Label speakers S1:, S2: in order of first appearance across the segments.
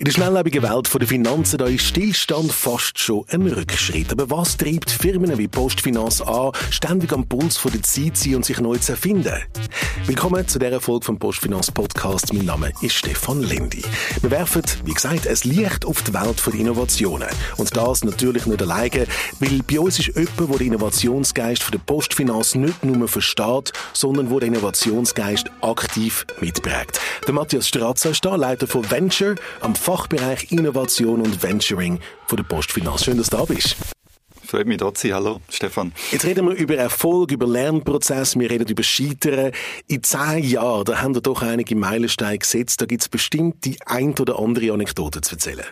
S1: In der schnelllebigen Welt der Finanzen da ist Stillstand fast schon ein Rückschritt. Aber was treibt Firmen wie Postfinanz an, ständig am Puls der Zeit zu sein und sich neu zu erfinden? Willkommen zu dieser Folge vom Postfinanz Podcast. Mein Name ist Stefan Lendi. Wir werfen, wie gesagt, ein Licht auf die Welt der Innovationen. Und das natürlich nicht alleine, weil bei uns ist jemand, der den Innovationsgeist der Postfinanz nicht nur versteht, sondern der den Innovationsgeist aktiv mitprägt. Der Matthias Stratzer ist da, Leiter von Venture am Fachbereich Innovation und Venturing von der Postfinanz. Schön, dass du da bist.
S2: Freut mich, da zu sein. Hallo, Stefan.
S1: Jetzt reden wir über Erfolg, über Lernprozess, wir reden über Scheitern. In zehn Jahren, da haben wir doch einige Meilensteine gesetzt. Da gibt es bestimmt die ein oder andere Anekdote zu erzählen.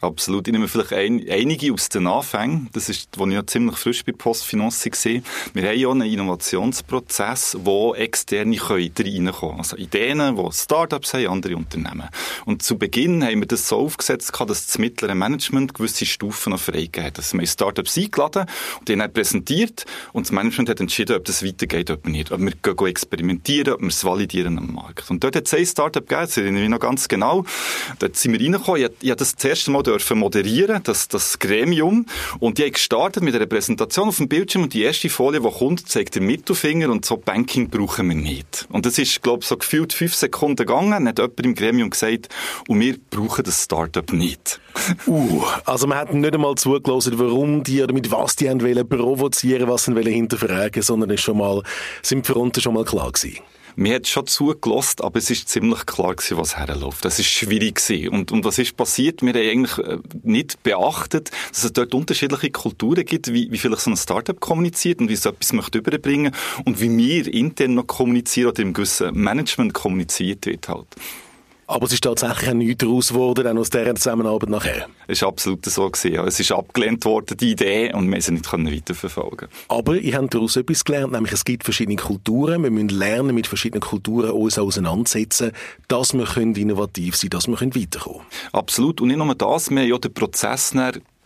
S2: Absolut. Ich nehme vielleicht ein, einige aus den Anfängen. Das ist, wo ich ja ziemlich frisch bei Postfinanz war. Wir haben ja einen Innovationsprozess, wo Externe können reinkommen. Also Ideen, die Startups haben, andere Unternehmen. Und zu Beginn haben wir das so aufgesetzt, dass das mittlere Management gewisse Stufen noch freigegeben hat. Also wir Startups eingeladen und die haben präsentiert und das Management hat entschieden, ob das weitergeht oder nicht. Ob wir gehen experimentieren, ob wir es validieren am Markt. Und dort hat es ein Startup gegeben, das erinnere ich noch ganz genau. Dort sind wir reingekommen. Ich, ich das, das erste Mal dürfen moderieren, das, das Gremium. Und die haben gestartet mit einer Präsentation auf dem Bildschirm und die erste Folie, die kommt, zeigt den Mittelfinger und so Banking brauchen wir nicht. Und das ist, glaube ich, so gefühlt fünf Sekunden gegangen, dann hat jemand im Gremium gesagt, und wir brauchen das Startup nicht.
S1: Uh, also man hat nicht einmal zugelassen, warum die oder mit was die wollen provozieren, was sie wollen hinterfragen, sondern ist schon mal, sind die Fronten schon mal klar gewesen.
S2: Mir hat schon zugelost, aber es ist ziemlich klar gewesen, was herläuft. Das ist schwierig gewesen. Und, und was ist passiert? Wir haben eigentlich äh, nicht beachtet, dass es dort unterschiedliche Kulturen gibt, wie, wie vielleicht so ein Startup kommuniziert und wie es etwas möchte überbringen und wie wir intern noch kommunizieren oder im gewissen Management kommuniziert wird halt.
S1: Aber es ist tatsächlich auch nichts daraus geworden, dann aus dieser Zusammenarbeit nachher.
S2: Es war absolut so. Gewesen, ja. Es ist abgelehnt worden, die Idee, und wir sie nicht weiterverfolgen
S1: Aber ich habe daraus etwas gelernt, nämlich es gibt verschiedene Kulturen. Wir müssen lernen, mit verschiedenen Kulturen uns auseinandersetzen, dass wir innovativ sein können, dass wir weiterkommen können.
S2: Absolut. Und nicht nur das, wir haben ja den Prozess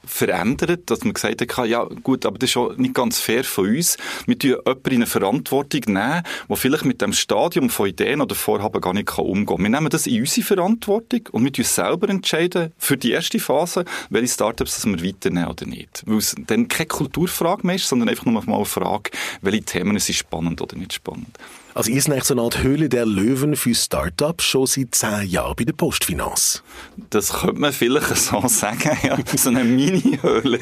S2: verändert, dass man gesagt hat, ja gut, aber das ist auch nicht ganz fair von uns. Wir tun jemanden in eine Verantwortung nehmen, der vielleicht mit dem Stadium von Ideen oder Vorhaben gar nicht umgehen kann. Wir nehmen das in unsere Verantwortung und wir tun selber entscheiden für die erste Phase, welche Startups wir weiternehmen oder nicht. Weil es dann keine Kulturfrage mehr ist, sondern einfach nur mal eine Frage, welche Themen sind spannend oder nicht spannend.
S1: Also ihr seid so eine Art Höhle der Löwen für Startups schon seit zehn Jahren bei der Postfinanz.
S2: Das könnte man vielleicht so sagen, ja. So eine Mini-Höhle.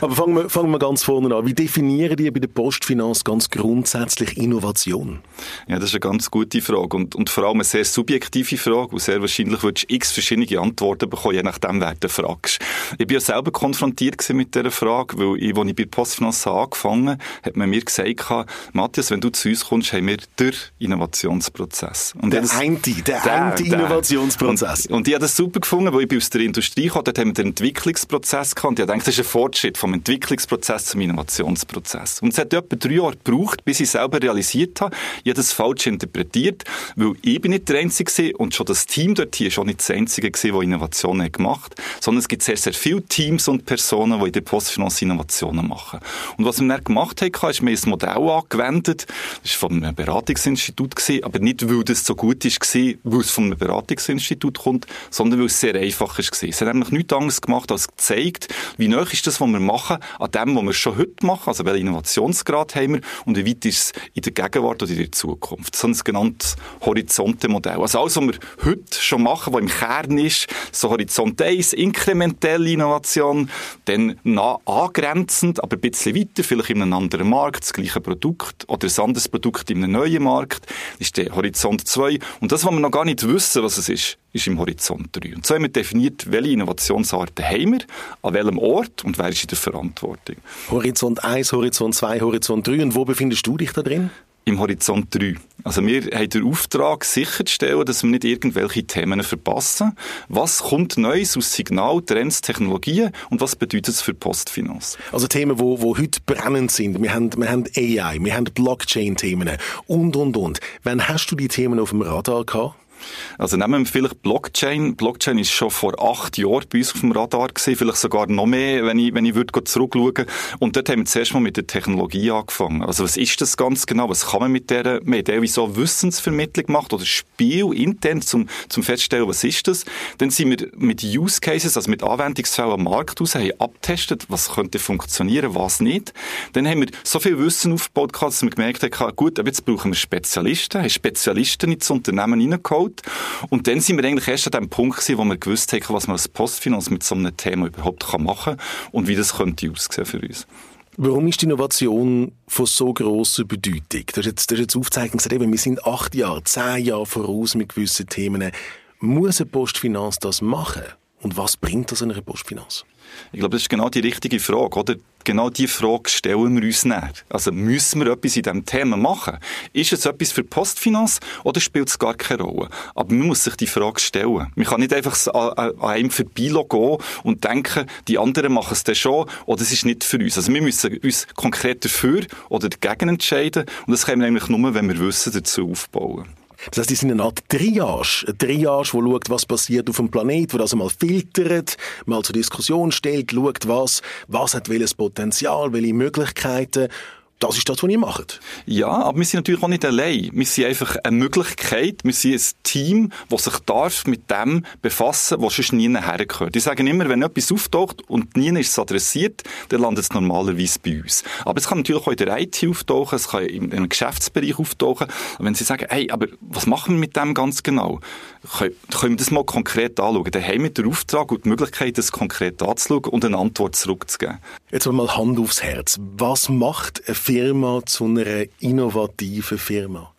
S1: Aber fangen wir, fangen wir ganz vorne an. Wie definieren die bei der Postfinanz ganz grundsätzlich Innovation?
S2: Ja, das ist eine ganz gute Frage und, und vor allem eine sehr subjektive Frage und sehr wahrscheinlich würdest du x verschiedene Antworten bekommen, je nachdem, wer du fragst. Ich bin ja selber konfrontiert mit dieser Frage, weil ich, als ich bei der Postfinanz angefangen habe, hat man mir gesagt, Matthias, wenn du zu uns kommst, haben wir den Innovationsprozess.
S1: Und der das, eine, der, der eine Innovationsprozess.
S2: Und, und ich habe das super gefunden, weil ich aus der Industrie kam, dort haben wir den Entwicklungsprozess gehabt und ich dachte, das ist ein Fortschritt vom Entwicklungsprozess zum Innovationsprozess. Und es hat etwa drei Jahre gebraucht, bis ich selber realisiert habe, ich habe das falsch interpretiert, weil ich bin nicht der Einzige und schon das Team dort hier schon nicht das Einzige gewesen, das Innovationen gemacht hat, sondern es gibt sehr, sehr viele Teams und Personen, die in der Postfinanz Innovationen machen. Und was wir dann gemacht haben, ist, wir ein Modell angewendet, das ist von einem Beratungsinstitut gewesen, aber nicht, weil das so gut ist weil es von einem Beratungsinstitut kommt, sondern weil es sehr einfach ist. Es hat nämlich nichts anderes gemacht, als gezeigt, wie neu ist das, was wir machen, an dem, was wir schon heute machen, also welchen Innovationsgrad haben wir und wie weit ist es in der Gegenwart oder in der Zukunft. So ein genanntes Horizonte-Modell. Also alles, was wir heute schon machen, was im Kern ist, so Horizont 1, inkrementelle Innovation, dann nah angrenzend, aber ein bisschen weiter, vielleicht in einem anderen Markt, das gleiche Produkt oder ein anderes Produkt in einem neuen Markt, ist der Horizont 2. Und das, was wir noch gar nicht wissen, was es ist, ist im Horizont 3. Und so haben wir definiert, welche Innovationsarten haben wir, an welchem Ort und wer ist in der Verantwortung.
S1: Horizont 1, Horizont 2, Horizont 3. Und wo befindest du dich da drin?
S2: Im Horizont 3. Also wir haben den Auftrag, sicherzustellen, dass wir nicht irgendwelche Themen verpassen. Was kommt Neues aus Signal, Trends, Technologien und was bedeutet es für Postfinanz?
S1: Also Themen, wo, wo heute brennend sind. Wir haben, wir haben AI, wir haben Blockchain-Themen und, und, und. Wann hast du die Themen auf dem Radar gehabt?
S2: Also nehmen wir vielleicht Blockchain. Blockchain ist schon vor acht Jahren bei uns auf dem Radar gewesen, vielleicht sogar noch mehr, wenn ich, wenn ich würde zurückschauen. Und dort haben wir zuerst mal mit der Technologie angefangen. Also was ist das ganz genau? Was kann man mit der, mit der wieso Wissensvermittlung macht oder Spiel intern zum, zum feststellen, was ist das? Dann sind wir mit Use Cases, also mit Anwendungsfällen am Markt aus, haben abgetestet, was könnte funktionieren, was nicht. Dann haben wir so viel Wissen aufgebaut, dass wir gemerkt haben, gut, aber jetzt brauchen wir Spezialisten, haben Spezialisten ins Unternehmen reingeholt. Und dann sind wir eigentlich erst an dem Punkt gewesen, wo wir gewusst haben, was man als Postfinanz mit so einem Thema überhaupt machen kann und wie das könnte aussehen für uns.
S1: Warum ist die Innovation von so grosser Bedeutung? Du hast jetzt, du hast jetzt aufgezeigt gesagt, wir sind acht Jahre, zehn Jahre voraus mit gewissen Themen. Muss eine Postfinanz das machen? Und was bringt das einer Postfinanz?
S2: Ich glaube, das ist genau die richtige Frage, oder? Genau die Frage stellen wir uns nicht. Also müssen wir etwas in diesem Thema machen? Ist es etwas für Postfinanz oder spielt es gar keine Rolle? Aber man muss sich die Frage stellen. Man kann nicht einfach an, einem vorbeigehen und denken, die anderen machen es dann schon oder es ist nicht für uns. Also wir müssen uns konkret dafür oder dagegen entscheiden und das können wir eigentlich nur, wenn wir Wissen dazu aufbauen.
S1: Das heißt, die sind eine Art Triage. Eine Triage, die schaut, was passiert auf dem Planet, wo das einmal filtert, mal zur Diskussion stellt, schaut, was, was hat welches Potenzial, welche Möglichkeiten das ist das, was ihr macht.
S2: Ja, aber wir sind natürlich auch nicht allein. Wir sind einfach eine Möglichkeit, wir sind ein Team, das sich darf mit dem befassen, was sonst nie hergehört. Ich sage immer, wenn etwas auftaucht und nie ist es adressiert, dann landet es normalerweise bei uns. Aber es kann natürlich auch in der IT auftauchen, es kann in einem Geschäftsbereich auftauchen. Und wenn Sie sagen, hey, aber was machen wir mit dem ganz genau? Können, können wir das mal konkret anschauen? Dann haben wir den Auftrag und die Möglichkeit, das konkret anzuschauen und eine Antwort zurückzugeben.
S1: Jetzt mal Hand aufs Herz. Was macht eine Firma zu einer innovativen Firma?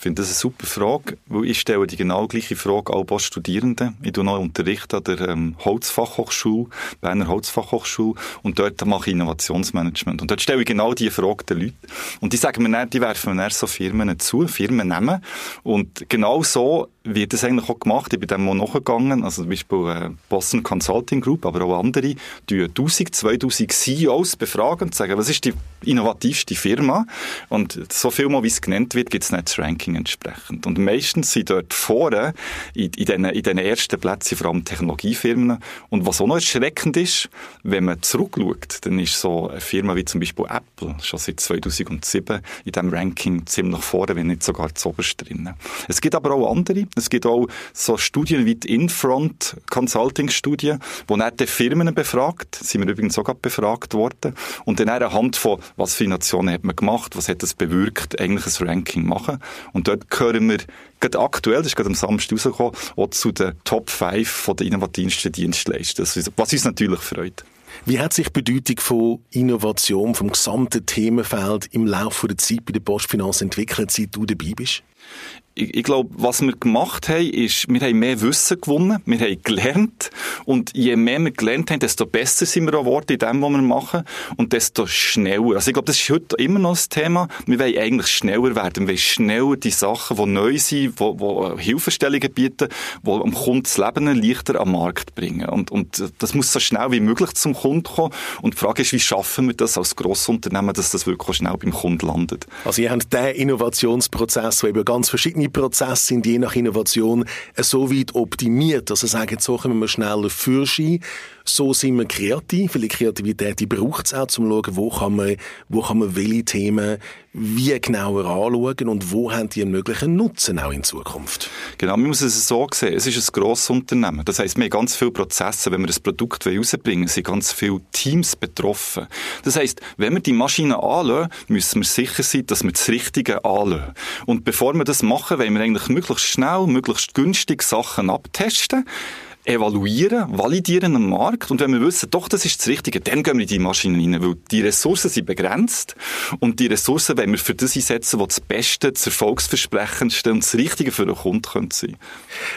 S2: Ich finde das eine super Frage, weil ich stelle die genau gleiche Frage auch bei Studierenden. Ich tue noch Unterricht an der ähm, Holzfachhochschule, Berner Holzfachhochschule, und dort mache ich Innovationsmanagement. Und dort stelle ich genau diese Frage den Leuten. Und die sagen mir dann, die werfen mir dann so Firmen zu, Firmen nehmen. Und genau so wird das eigentlich auch gemacht. Ich bin dem mal nachgegangen, also zum Beispiel äh, Boston Consulting Group, aber auch andere, die 1000, 2000 CEOs befragen und sagen, was ist die innovativste Firma? Und so viel mal, wie es genannt wird, gibt es nicht das Ranking entsprechend. Und meistens sind dort vorne, in, in, in den ersten Plätzen vor allem Technologiefirmen. Und was auch noch erschreckend ist, wenn man zurückschaut, dann ist so eine Firma wie zum Beispiel Apple schon seit 2007 in diesem Ranking ziemlich vorne, wenn nicht sogar zu oberst drin. Es gibt aber auch andere, es gibt auch so Studien wie die Infront Consulting Studie, wo dann die Firmen befragt, sind wir übrigens sogar befragt worden, und dann anhand von, was für Nationen hat man gemacht, was hat das bewirkt, eigentlich ein Ranking machen. Und dort gehören wir gerade aktuell, das ist gerade am Samstag rausgekommen, auch zu den Top 5 von den innovativsten Dienstleistern, was uns natürlich freut.
S1: Wie hat sich die Bedeutung von Innovation, vom gesamten Themenfeld im Laufe der Zeit bei der Postfinanz entwickelt, seit du dabei bist?
S2: Ich, ich glaube, was wir gemacht haben, ist, wir haben mehr Wissen gewonnen, wir haben gelernt und je mehr wir gelernt haben, desto besser sind wir geworden in dem, was wir machen und desto schneller. Also ich glaube, das ist heute immer noch das Thema. Wir wollen eigentlich schneller werden, wir wollen schneller die Sachen, die neu sind, die, die Hilfestellungen bieten, die am Kunden das Leben leichter am Markt bringen. Und, und das muss so schnell wie möglich zum Kunden kommen und die Frage ist, wie schaffen wir das als Grossunternehmen, dass das wirklich schnell beim Kunden landet?
S1: Also ihr habt den Innovationsprozess, der über ganz verschiedene Prozesse sind je nach Innovation so weit optimiert, dass sie sagen, so können wir schneller Führerschein, so sind wir kreativ, weil Kreativität, braucht es auch, um zu schauen, wo kann man, wo kann man welche Themen wie genauer anschauen und wo haben die einen möglichen Nutzen auch in Zukunft?
S2: Genau, man muss es so sehen, es ist ein grosses Unternehmen. Das heisst, wir haben ganz viele Prozesse, wenn wir das Produkt rausbringen sind ganz viele Teams betroffen. Das heisst, wenn wir die Maschine anschauen, müssen wir sicher sein, dass wir das Richtige anschauen. Und bevor wir das machen, wollen wir eigentlich möglichst schnell, möglichst günstig Sachen abtesten evaluieren, validieren am Markt und wenn wir wissen, doch, das ist das Richtige, dann gehen wir in die Maschine rein, weil die Ressourcen sind begrenzt und die Ressourcen wollen wir für das einsetzen, was das Beste, das Erfolgsversprechendste und das Richtige für den Kunden könnte sein.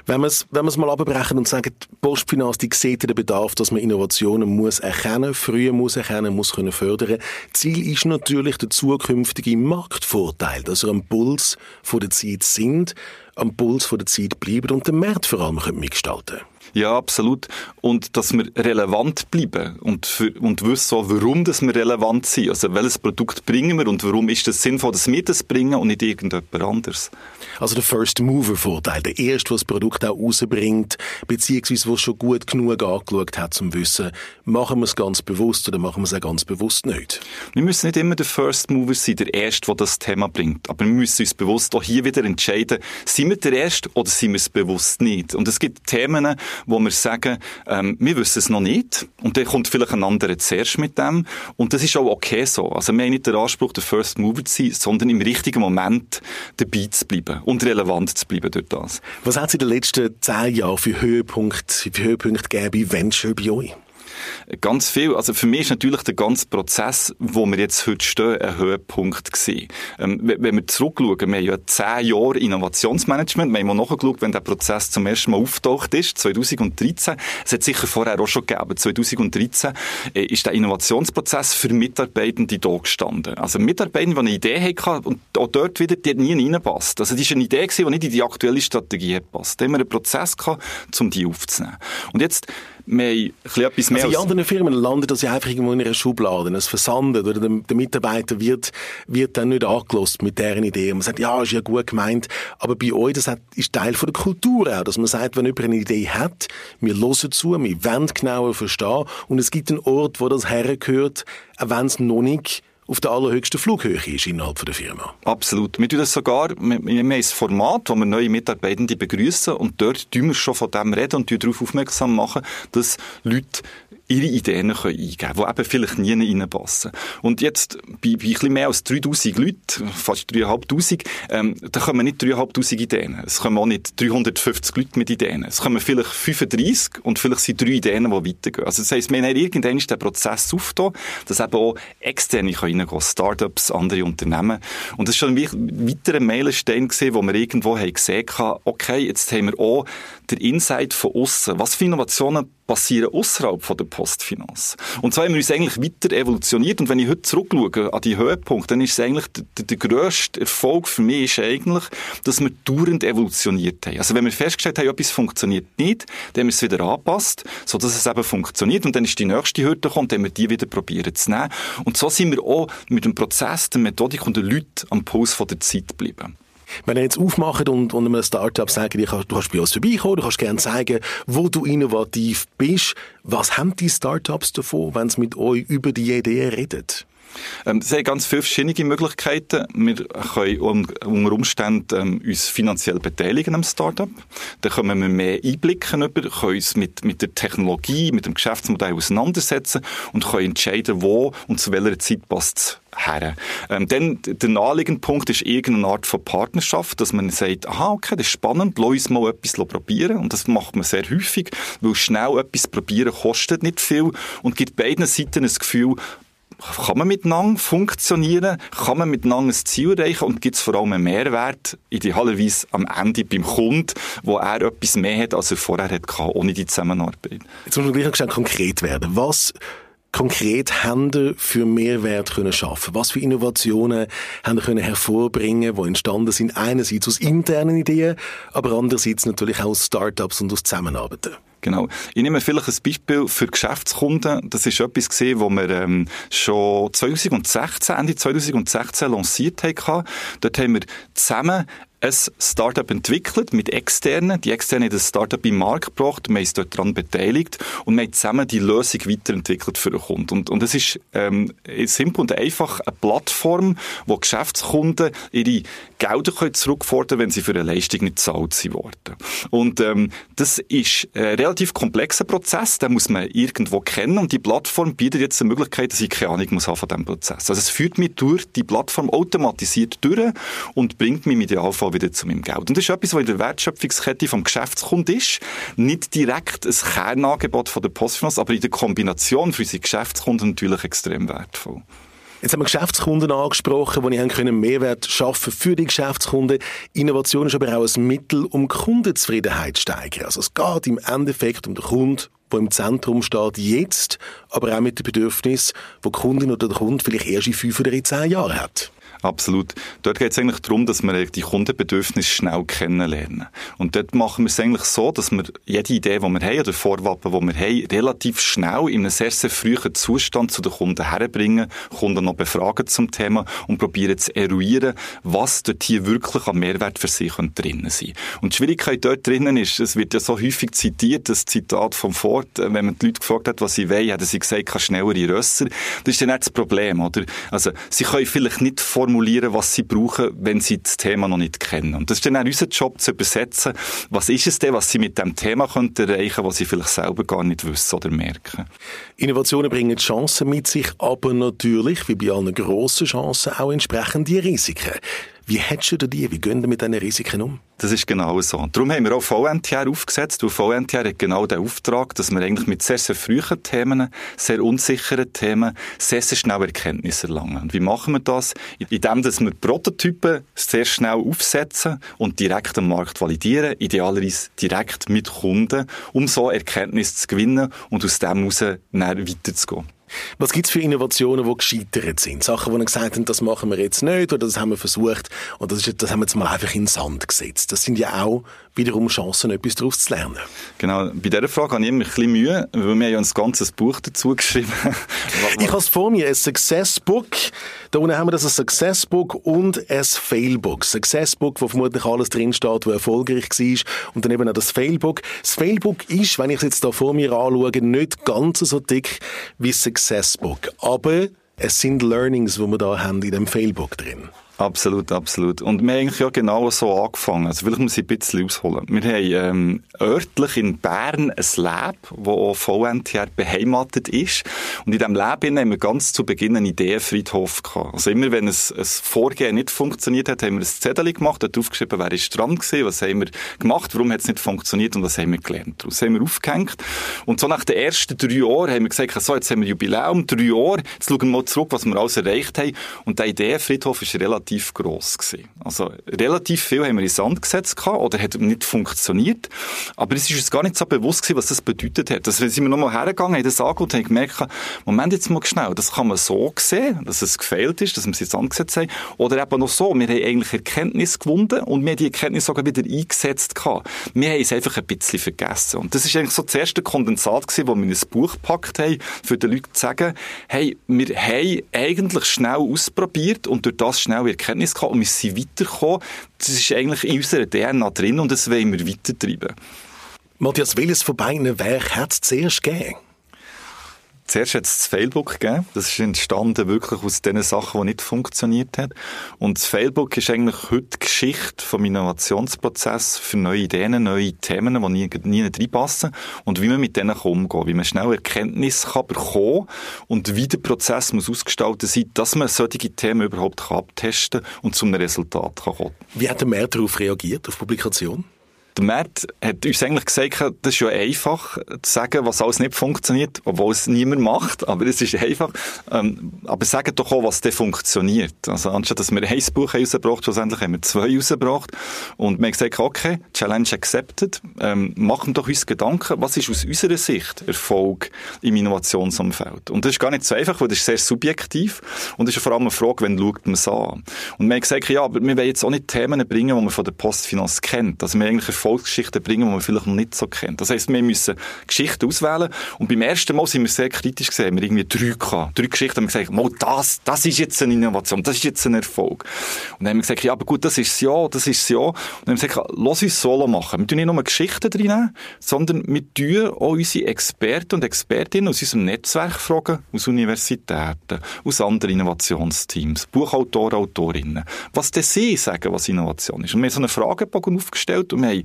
S1: Wenn wir es, wenn wir es mal abbrechen und sagen, die Postfinanz, die sieht den Bedarf, dass man Innovationen muss erkennen, früher muss erkennen, muss können fördern. Ziel ist natürlich der zukünftige Marktvorteil, dass er am Puls der Zeit sind, am Puls der Zeit bleiben und den Markt vor allem mitgestalten können.
S2: Ja, absolut. Und dass wir relevant bleiben und, für, und wissen auch, warum dass wir relevant sind. Also welches Produkt bringen wir und warum ist es sinnvoll, dass wir das bringen und nicht irgendjemand anderes.
S1: Also der First Mover Vorteil, der erste, der das Produkt auch rausbringt, beziehungsweise was schon gut genug angeschaut hat, zum Wissen, machen wir es ganz bewusst oder machen wir es auch ganz bewusst nicht.
S2: Wir müssen nicht immer der First Mover sein, der Erste, der das Thema bringt. Aber wir müssen uns bewusst auch hier wieder entscheiden, sind wir der Erste oder sind wir es bewusst nicht. Und es gibt Themen, wo wir sagen, ähm, wir wissen es noch nicht und dann kommt vielleicht ein anderer zuerst mit dem und das ist auch okay so. Also wir haben nicht den Anspruch, der First Mover zu sein, sondern im richtigen Moment dabei zu bleiben und relevant zu bleiben durch das.
S1: Was hat es in den letzten zehn Jahren für Höhepunkte, für Höhepunkte gegeben bei Venture bei euch?
S2: Ganz viel. Also für mich ist natürlich der ganze Prozess, wo wir jetzt heute stehen, ein Höhepunkt gewesen. Ähm, wenn wir zurückschauen, wir haben ja zehn Jahre Innovationsmanagement. Wir haben mal nachgeschaut, wenn der Prozess zum ersten Mal auftaucht ist, 2013. Es hat sicher vorher auch schon gegeben. 2013 äh, ist der Innovationsprozess für Mitarbeitende da gestanden. Also Mitarbeitende, die eine Idee hatten und auch dort wieder, die hat nie reinpasst. Also das ist eine Idee die nicht in die aktuelle Strategie passt. Da haben wir einen Prozess gehabt, um die aufzunehmen. Und jetzt wir haben etwas mehr
S1: also in anderen Firmen landet das ja einfach irgendwo in einer Schublade. Es versandet oder der, der Mitarbeiter wird, wird dann nicht angelost mit deren Idee. Und man sagt, ja, ist ja gut gemeint. Aber bei euch, das ist Teil von der Kultur auch, dass man sagt, wenn jemand eine Idee hat, wir hören zu, wir wollen genauer verstehen und es gibt einen Ort, wo das hergehört, auch wenn es noch nicht auf der allerhöchsten Flughöhe ist innerhalb der Firma.
S2: Absolut. Wir tun das sogar, wir, wir haben ein Format, wo wir neue Mitarbeitende begrüßen und dort tun wir schon von dem reden und darauf aufmerksam machen, dass Leute ihre Ideen können eingeben können, die eben vielleicht nie reinpassen. Und jetzt, bei, bei ein bisschen mehr als 3000 Leuten, fast 3500, ähm, da kommen nicht 3500 Ideen. Es kommen auch nicht 350 Leute mit Ideen. Es kommen vielleicht 35 und vielleicht sind drei Ideen, die weitergehen. Also das heisst, wir haben irgendwann den Prozess aufgetan, dass eben auch Externe reingehen können, Startups, andere Unternehmen. Und das war schon ein weiterer Meilenstein wo wir irgendwo haben gesehen haben, okay, jetzt haben wir auch den Insight von außen. Was für Innovationen passieren außerhalb der Postfinanz. Und so haben wir uns eigentlich weiter evolutioniert. Und wenn ich heute zurückschaue an die Höhepunkte, dann ist es eigentlich der, der grösste Erfolg für mich ist eigentlich, dass wir dauernd evolutioniert haben. Also wenn wir festgestellt haben, etwas funktioniert nicht, dann haben wir es wieder angepasst, sodass es eben funktioniert. Und dann ist die nächste Hürde gekommen, dann haben wir die wieder probieren zu nehmen. Und so sind wir auch mit dem Prozess, der Methodik und den Leuten am Puls der Zeit geblieben.
S1: Wenn ihr jetzt aufmacht und, und einem Startup sagt, du kannst bei uns vorbeikommen, du kannst gerne zeigen, wo du innovativ bist, was haben die Startups davon, wenn sie mit euch über die Idee reden?
S2: Ähm, es haben ganz viele verschiedene Möglichkeiten. Wir können unter Umständen ähm, uns finanziell beteiligen am Startup. Dann können wir mehr Einblicke über, können uns mit, mit der Technologie, mit dem Geschäftsmodell auseinandersetzen und können entscheiden, wo und zu welcher Zeit passt es her. Ähm, dann, der naheliegende Punkt ist irgendeine Art von Partnerschaft, dass man sagt, aha, okay, das ist spannend, lass uns mal etwas probieren. Und das macht man sehr häufig, weil schnell etwas probieren kostet nicht viel und gibt beiden Seiten ein Gefühl, kann man miteinander funktionieren? Kann man miteinander ein Ziel erreichen? Und gibt es vor allem einen Mehrwert, idealerweise am Ende beim Kunden, wo er etwas mehr hat, als er vorher hatte, ohne die Zusammenarbeit?
S1: Jetzt muss man gleich konkret werden. Was konkret haben für Mehrwert können schaffen? Was für Innovationen haben können hervorbringen, die entstanden sind einerseits aus internen Ideen, aber andererseits natürlich auch aus Startups und aus Zusammenarbeiten?
S2: Genau. Ich nehme vielleicht ein Beispiel für Geschäftskunden. Das ist etwas gesehen, wo wir ähm, schon 2016, Ende 2016 lanciert haben. Dort haben wir zusammen ein Startup entwickelt mit externen. Die externen haben das Startup im Markt gebracht, wir haben uns dort daran beteiligt und wir haben zusammen die Lösung weiterentwickelt für den Kunden. Und, und es ist ähm, simpel und einfach eine Plattform, wo Geschäftskunden ihre Gelder können zurückfordern wenn sie für eine Leistung nicht zahlt sind. Und ähm, das ist ein relativ komplexer Prozess, den muss man irgendwo kennen und die Plattform bietet jetzt eine Möglichkeit, dass ich keine Ahnung muss haben von diesem Prozess. Also es führt mich durch die Plattform automatisiert durch und bringt mich im Idealfall wieder zu meinem Geld. Und das ist etwas, was in der Wertschöpfungskette vom Geschäftskunden ist. Nicht direkt ein Kernangebot von der Postfinanz, aber in der Kombination für unsere Geschäftskunden natürlich extrem wertvoll.
S1: Jetzt haben wir Geschäftskunden angesprochen, die können Mehrwert schaffen für die Geschäftskunden. Innovation ist aber auch ein Mittel, um Kundenzufriedenheit zu steigern. Also es geht im Endeffekt um den Kunden, der im Zentrum steht jetzt, aber auch mit dem Bedürfnis, wo die Kundin oder der Kunde vielleicht erst in fünf oder in zehn Jahren hat.
S2: Absolut. Dort geht es eigentlich darum, dass wir die Kundenbedürfnisse schnell kennenlernen. Und dort machen wir es eigentlich so, dass wir jede Idee, die wir haben, oder Vorwappen, die wir haben, relativ schnell in einem sehr, sehr frühen Zustand zu den Kunden herbringen, Kunden noch befragen zum Thema und probieren zu eruieren, was dort hier wirklich an Mehrwert für sie drinnen sein Und die Schwierigkeit dort drinnen ist, es wird ja so häufig zitiert, das Zitat vom Ford, wenn man die Leute gefragt hat, was sie wollen, haben sie gesagt, kann schnellere Rösser. Das ist ja nicht das Problem, oder? Also, sie können vielleicht nicht formulieren, was sie brauchen, wenn sie das Thema noch nicht kennen. Und das ist dann auch unser Job, zu übersetzen, was ist es denn, was sie mit dem Thema können erreichen, was sie vielleicht selber gar nicht wissen oder merken.
S1: Innovationen bringen Chancen mit sich, aber natürlich, wie bei allen grossen Chancen, auch entsprechende Risiken. Wie hättest du die? Wie gehen wir mit diesen Risiken um?
S2: Das ist genau so. Darum haben wir auch VNTR aufgesetzt. Und VNTR hat genau den Auftrag, dass wir eigentlich mit sehr, sehr frühen Themen, sehr unsicheren Themen, sehr, sehr schnell Erkenntnisse erlangen. Und wie machen wir das? Indem, dass wir Prototypen sehr schnell aufsetzen und direkt am Markt validieren, idealerweise direkt mit Kunden, um so Erkenntnisse zu gewinnen und aus dem heraus weiterzugehen.
S1: Was gibt es für Innovationen, die gescheitert sind? Sachen, man gesagt haben, das machen wir jetzt nicht oder das haben wir versucht und das, ist, das haben wir jetzt mal einfach in den Sand gesetzt. Das sind ja auch wiederum Chancen, etwas daraus zu lernen.
S2: Genau. Bei dieser Frage habe ich immer ein bisschen Mühe, weil wir ja ein ganzes Buch dazu geschrieben
S1: Ich habe es vor mir, ein Successbook. Da unten haben wir das ein Successbook und ein Failbook. Successbook, wo vermutlich alles drinsteht, was erfolgreich war. Und dann eben auch das Failbook. Das Failbook ist, wenn ich es jetzt da vor mir anschaue, nicht ganz so dick wie das Successbook. Aber es sind Learnings, die wir da haben in dem Failbook drin.
S2: Absolut, absolut. Und wir haben eigentlich ja genau so angefangen. Also vielleicht muss ich ein bisschen ausholen. Wir haben ähm, örtlich in Bern ein Lab, wo VNTR beheimatet ist. Und in diesem Lab haben wir ganz zu Beginn einen Ideenfriedhof gehabt. Also immer, wenn ein, ein Vorgehen nicht funktioniert hat, haben wir ein Zettel gemacht, dort aufgeschrieben, wer ist dran gewesen, was haben wir gemacht, warum hat es nicht funktioniert und was haben wir gelernt. Daraus haben wir aufgehängt. Und so nach den ersten drei Jahren haben wir gesagt, so, jetzt haben wir Jubiläum, drei Jahre, jetzt schauen wir mal zurück, was wir alles erreicht haben. Und der Ideenfriedhof ist relativ relativ gross gewesen. Also relativ viel haben wir in Sand gesetzt gehabt, oder hat nicht funktioniert. Aber es ist uns gar nicht so bewusst gewesen, was das bedeutet hat. Also, sind wir nochmal hergegangen, haben das angeschaut und haben gemerkt, Moment jetzt mal schnell, das kann man so sehen, dass es gefehlt ist, dass wir es in Sand gesetzt haben. Oder eben noch so, wir haben eigentlich Erkenntnis gewonnen und wir haben die Erkenntnis sogar wieder eingesetzt gehabt. Wir haben es einfach ein bisschen vergessen. Und das ist eigentlich so das erste Kondensat gewesen, wo wir in ein Buch gepackt haben, für die Leute zu sagen, hey, wir haben eigentlich schnell ausprobiert und durch das schnell Erkenntnis gehabt und wir sind weitergekommen. Das ist eigentlich in unserer DNA drin und das wollen wir weitertreiben.
S1: Matthias, welches von beiden Werken hat es zuerst gegeben?
S2: Zuerst hat es das Failbook gegeben. Das ist entstanden wirklich aus den Sachen, die nicht funktioniert haben. Und das Failbook ist eigentlich heute die Geschichte vom Innovationsprozess für neue Ideen, neue Themen, die nie, nie reinpassen. Und wie man mit denen umgehen. Wie man schnell Erkenntnis kann bekommen und wie der Prozess muss ausgestaltet sein, dass man solche Themen überhaupt kann abtesten und zu einem Resultat kann kommen.
S1: Wie hat der mehr darauf reagiert, auf Publikation?
S2: Der Matt hat uns eigentlich gesagt, das ist ja einfach zu sagen, was alles nicht funktioniert, obwohl es niemand macht, aber es ist einfach. Ähm, aber sagen doch auch, was denn funktioniert. Also anstatt dass wir ein Buch rausgebracht schlussendlich haben wir zwei rausgebracht und wir haben gesagt, okay, Challenge accepted, ähm, machen doch uns Gedanken, was ist aus unserer Sicht Erfolg im Innovationsumfeld? Und das ist gar nicht so einfach, weil das ist sehr subjektiv und das ist vor allem eine Frage, wenn schaut man es an. Und wir haben gesagt, ja, aber wir wollen jetzt auch nicht Themen bringen, die man von der Postfinanz kennt. Also wir eigentlich Erfolgsgeschichten bringen, die man vielleicht noch nicht so kennt. Das heisst, wir müssen Geschichten auswählen. Und beim ersten Mal sind wir sehr kritisch gesehen. Wir haben irgendwie drei gehabt. Drei Geschichten haben wir gesagt, das, das ist jetzt eine Innovation, das ist jetzt ein Erfolg. Und dann haben wir gesagt, ja, aber gut, das ist es ja, das ist es ja. Und dann haben wir gesagt, lass uns Solo machen. Wir tun nicht nur Geschichten drin, sondern wir tun auch unsere Experten und Expertinnen aus unserem Netzwerk fragen, aus Universitäten, aus anderen Innovationsteams, Buchautoren, Autorinnen, was denn sie sagen, was Innovation ist. Und wir haben so einen Fragebogen aufgestellt und wir haben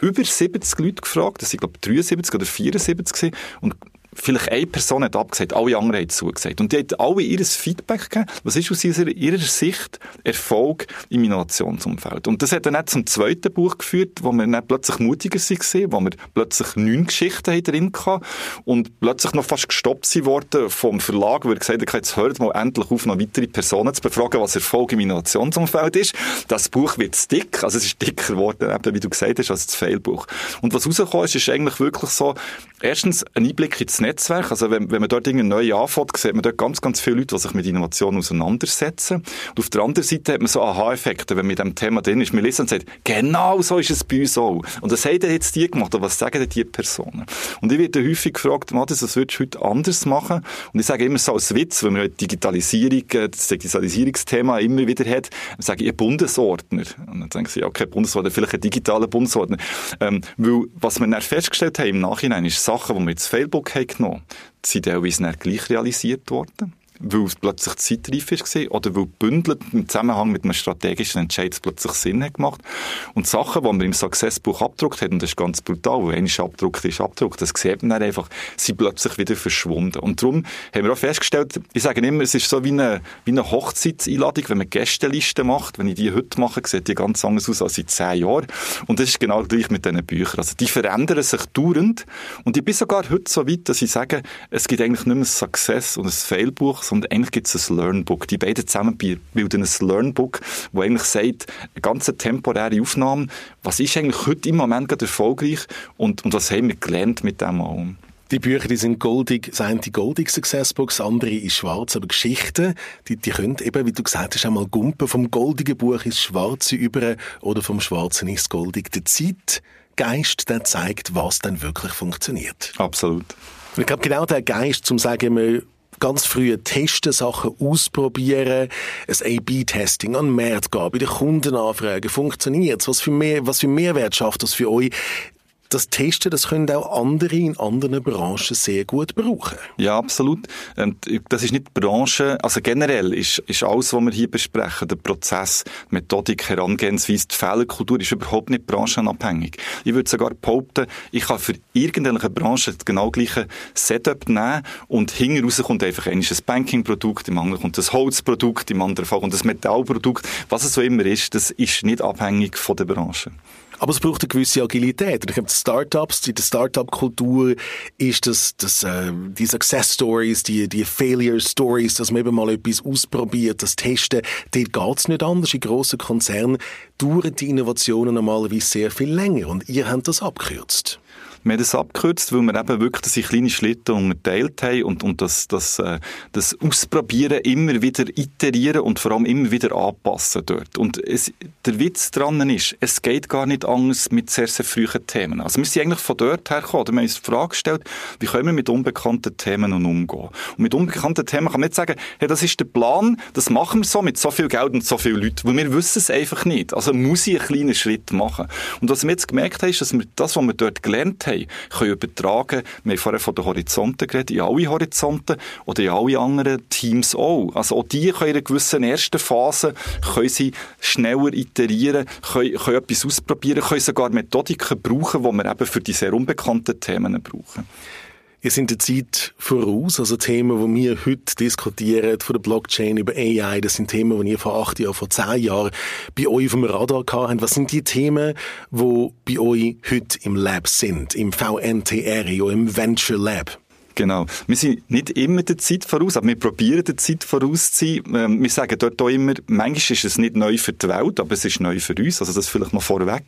S2: über 70 Leute gefragt, das sind glaube ich 73 oder 74 und vielleicht eine Person hat abgesagt, alle anderen haben zugesagt. Und die haben alle ihr Feedback gegeben, was ist aus ihrer, ihrer Sicht Erfolg im Innovationsumfeld. Und das hat dann auch zum zweiten Buch geführt, wo wir dann plötzlich mutiger waren, wo wir plötzlich neun Geschichten drin hatten und plötzlich noch fast gestoppt worden vom Verlag, weil er gesagt hat, jetzt hört mal endlich auf, noch weitere Personen zu befragen, was Erfolg im Innovationsumfeld ist. Das Buch wird dick, also es ist dicker geworden, wie du gesagt hast, als das Failbuch. Und was rausgekommen ist, ist eigentlich wirklich so, erstens ein Einblick ins Netzwerk. Also wenn, wenn man dort irgendwie neu anfängt, sieht man dort ganz, ganz viele Leute, die sich mit Innovation auseinandersetzen. Und auf der anderen Seite hat man so Aha-Effekte, wenn man mit dem Thema drin ist. Man liest und sagt, genau so ist es bei uns auch. Und das haben jetzt die gemacht, aber was sagen denn die Personen? Und ich werde häufig gefragt, Matthias, was würdest du heute anders machen? Und ich sage immer so als Witz, wenn man Digitalisierung, äh, das Digitalisierungsthema immer wieder hat, sage ich, ein Bundesordner. Und dann denken sie, okay, Bundesordner, vielleicht ein digitaler Bundesordner. Ähm, weil, was wir dann festgestellt haben im Nachhinein, ist Sachen, die wir jetzt Facebook haben genommen, sind teilweise dann gleich realisiert worden weil es plötzlich zeitreif war oder weil bündelt im Zusammenhang mit einem strategischen Entscheid plötzlich Sinn hat gemacht. Und Sachen, die man im Successbuch abgedruckt hat, und das ist ganz brutal, weil einmal abgedruckt ist abgedruckt, das sieht man dann einfach, sind plötzlich wieder verschwunden. Und darum haben wir auch festgestellt, ich sage immer, es ist so wie eine, wie eine Hochzeitseinladung, wenn man Gästelisten macht, wenn ich die heute mache, sieht die ganz anders aus als in zehn Jahren. Und das ist genau gleich mit diesen Büchern. Also die verändern sich dauernd. Und ich bin sogar heute so weit, dass ich sage, es gibt eigentlich nicht mehr ein Success- und ein Failbuch, sondern eigentlich gibt es ein Learnbook. Die beiden zusammen bilden ein Learnbook, wo eigentlich sagt, eine ganz temporäre Aufnahme, was ist eigentlich heute im Moment gerade erfolgreich und, und was haben wir gelernt mit dem allem.
S1: Die Bücher, die sind goldig, das eine die goldig Successbooks, andere ist schwarz, aber Geschichten, die, die können eben, wie du gesagt hast, einmal gumpen vom goldigen Buch ins Schwarze über oder vom Schwarzen ins Goldige. Der Zeitgeist, der zeigt, was dann wirklich funktioniert.
S2: Absolut.
S1: ich glaube, genau der Geist, zum sagen, wir ganz früh testen, Sachen ausprobieren, ein A-B-Testing an den Markt gehen, bei den Kunden anfragen, funktioniert Was für mehr, was für Mehrwert schafft das für euch? Das Testen, das können auch andere in anderen Branchen sehr gut brauchen.
S2: Ja, absolut. Das ist nicht die Branche, also generell ist, ist alles, was wir hier besprechen, der Prozess, Methodik, Herangehensweise, die Fehlerkultur ist überhaupt nicht branchenabhängig. Ich würde sogar behaupten, ich kann für irgendeine Branche das genau gleiche Setup nehmen und hinten raus kommt einfach ein Banking-Produkt, im anderen kommt ein Holzprodukt, im anderen Fall kommt ein Metallprodukt. Was es so immer ist, das ist nicht abhängig von der Branche.
S1: Aber es braucht eine gewisse Agilität. Und ich glaube, Startups, der Startup-Kultur ist das, das äh, die Success Stories, die, die Failure Stories, dass man eben mal etwas ausprobiert, das Testen, dort geht's nicht anders. In grossen Konzernen dauern die Innovationen normalerweise sehr viel länger. Und ihr habt das abgekürzt.
S2: Wir haben das abgekürzt, weil wir eben wirklich das in kleine Schritte unterteilt haben und, und das, das, äh, das Ausprobieren immer wieder iterieren und vor allem immer wieder anpassen dort. Und es, der Witz daran ist, es geht gar nicht anders mit sehr, sehr frühen Themen. Also wir sind eigentlich von dort her gekommen, wir haben uns die Frage gestellt, wie können wir mit unbekannten Themen umgehen? Und mit unbekannten Themen kann man nicht sagen, hey, das ist der Plan, das machen wir so mit so viel Geld und so vielen Leuten, weil wir wissen es einfach nicht. Also muss ich einen kleinen Schritt machen. Und was wir jetzt gemerkt haben, ist, dass wir das, was wir dort gelernt haben, können übertragen. Wir haben vorher von den Horizonten geredet, in alle Horizonten oder in alle anderen Teams auch. Also auch die können in einer gewissen ersten Phase können sie schneller iterieren, können, können etwas ausprobieren, können sogar Methodiken brauchen, die wir eben für die sehr unbekannten Themen brauchen.
S1: Ihr sind der Zeit voraus, also Themen, die wir heute diskutieren, von der Blockchain über AI, das sind Themen, die ihr vor acht Jahren, vor zehn Jahren bei euch auf dem Radar habt. Was sind die Themen, die bei euch heute im Lab sind, im VNTR, im Venture Lab?
S2: Genau. Wir sind nicht immer der Zeit voraus, aber wir probieren der Zeit voraus zu sein. Ähm, wir sagen dort auch immer, manchmal ist es nicht neu für die Welt, aber es ist neu für uns. Also das vielleicht mal vorweg.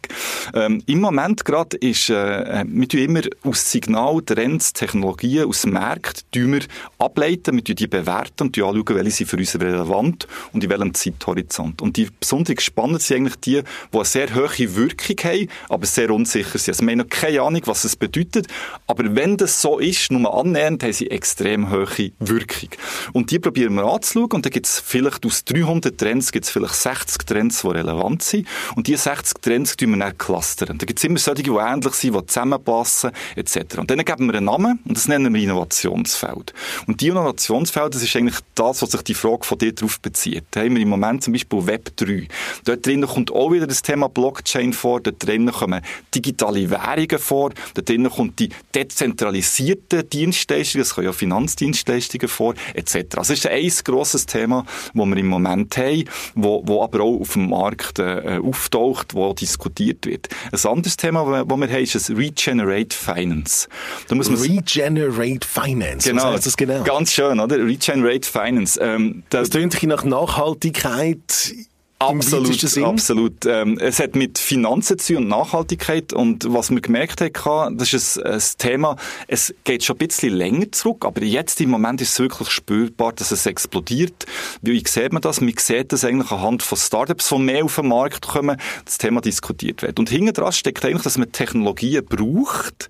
S2: Ähm, Im Moment gerade ist, äh, wir tun immer aus Signal, Trends, Technologien, aus Markt, wir ableiten, wir tun die bewerten und anschauen, welche sind für uns relevant und in welchem Zeithorizont. Und die besonders spannend sind eigentlich die, die eine sehr hohe Wirkung haben, aber sehr unsicher sind. Also wir haben noch keine Ahnung, was es bedeutet, aber wenn das so ist, nur annehmen, annähernd haben sie extrem hohe Wirkung. Und die probieren wir anzuschauen und da gibt es vielleicht aus 300 Trends gibt vielleicht 60 Trends, die relevant sind und diese 60 Trends tun wir dann clustern. Da gibt es immer solche, die ähnlich sind, die zusammenpassen etc. Und dann geben wir einen Namen und das nennen wir Innovationsfeld. Und die Innovationsfeld, das ist eigentlich das, was sich die Frage von dir darauf bezieht. Da haben wir im Moment zum Beispiel Web 3. Dort drinnen kommt auch wieder das Thema Blockchain vor, dort drinnen kommen digitale Währungen vor, dort drinnen kommt die dezentralisierte Dienste Dienstleistungen, es kommen ja Finanzdienstleistungen vor, etc. Also es ist ein grosses Thema, das wir im Moment haben, wo, wo aber auch auf dem Markt äh, auftaucht, wo diskutiert wird. Ein anderes Thema, das wir haben, ist das Regenerate Finance.
S1: Da muss man Regenerate Finance,
S2: genau, was heißt das genau? Ganz schön, oder? Regenerate Finance.
S1: Ähm, das, das klingt nach Nachhaltigkeit
S2: Absolut, absolut. Ähm, es hat mit Finanzen zu und Nachhaltigkeit und was wir gemerkt haben, das ist ein, ein, Thema, es geht schon ein bisschen länger zurück, aber jetzt im Moment ist es wirklich spürbar, dass es explodiert. Wie sieht man das? Man sieht das eigentlich anhand von Startups, die mehr auf den Markt kommen, das Thema diskutiert wird. Und hinten dran steckt eigentlich, dass man Technologien braucht,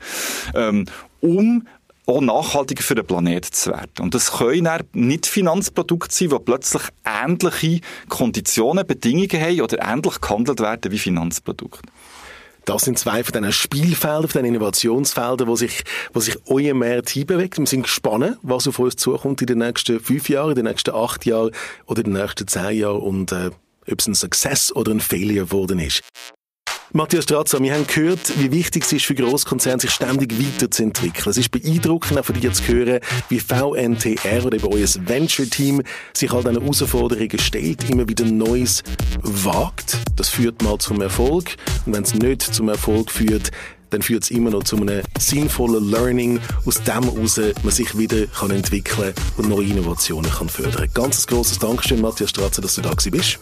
S2: ähm, um auch nachhaltiger für den Planeten zu werden. Und das können dann nicht Finanzprodukte sein, die plötzlich ähnliche Konditionen, Bedingungen haben oder ähnlich gehandelt werden wie Finanzprodukte.
S1: Das sind zwei von diesen Spielfeldern, von diesen Innovationsfeldern, wo sich, wo sich euer Markt hinbewegt. Wir sind gespannt, was auf uns zukommt in den nächsten fünf Jahren, in den nächsten acht Jahren oder in den nächsten zehn Jahren und äh, ob es ein Success oder ein Failure geworden ist. Matthias Strazza, wir haben gehört, wie wichtig es ist für Großkonzerne, sich ständig weiterzuentwickeln. Es ist beeindruckend, auch von dir zu hören, wie VNTR oder eben euer Venture-Team sich all diesen Herausforderungen stellt, immer wieder Neues wagt. Das führt mal zum Erfolg. Und wenn es nicht zum Erfolg führt, dann führt es immer noch zu einem sinnvollen Learning, aus dem heraus man sich wieder kann entwickeln und neue Innovationen kann fördern. Ganz grosses Dankeschön, Matthias Stratzer, dass du da bist.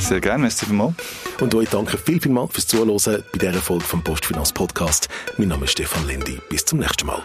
S2: Sehr gerne, merci vielmals.
S1: Und euch danke viel, viel mal fürs Zuhören bei dieser Folge vom Postfinanz Podcast. Mein Name ist Stefan Lendi. Bis zum nächsten Mal.